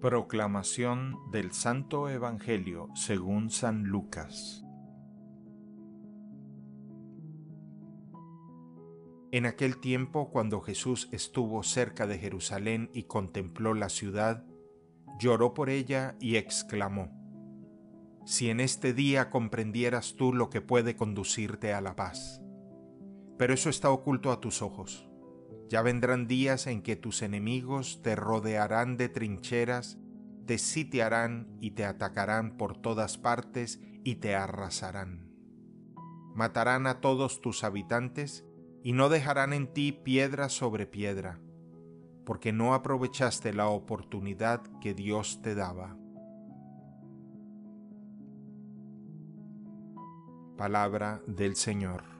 Proclamación del Santo Evangelio según San Lucas En aquel tiempo, cuando Jesús estuvo cerca de Jerusalén y contempló la ciudad, lloró por ella y exclamó, Si en este día comprendieras tú lo que puede conducirte a la paz. Pero eso está oculto a tus ojos. Ya vendrán días en que tus enemigos te rodearán de trincheras, te sitiarán y te atacarán por todas partes y te arrasarán. Matarán a todos tus habitantes y no dejarán en ti piedra sobre piedra, porque no aprovechaste la oportunidad que Dios te daba. Palabra del Señor.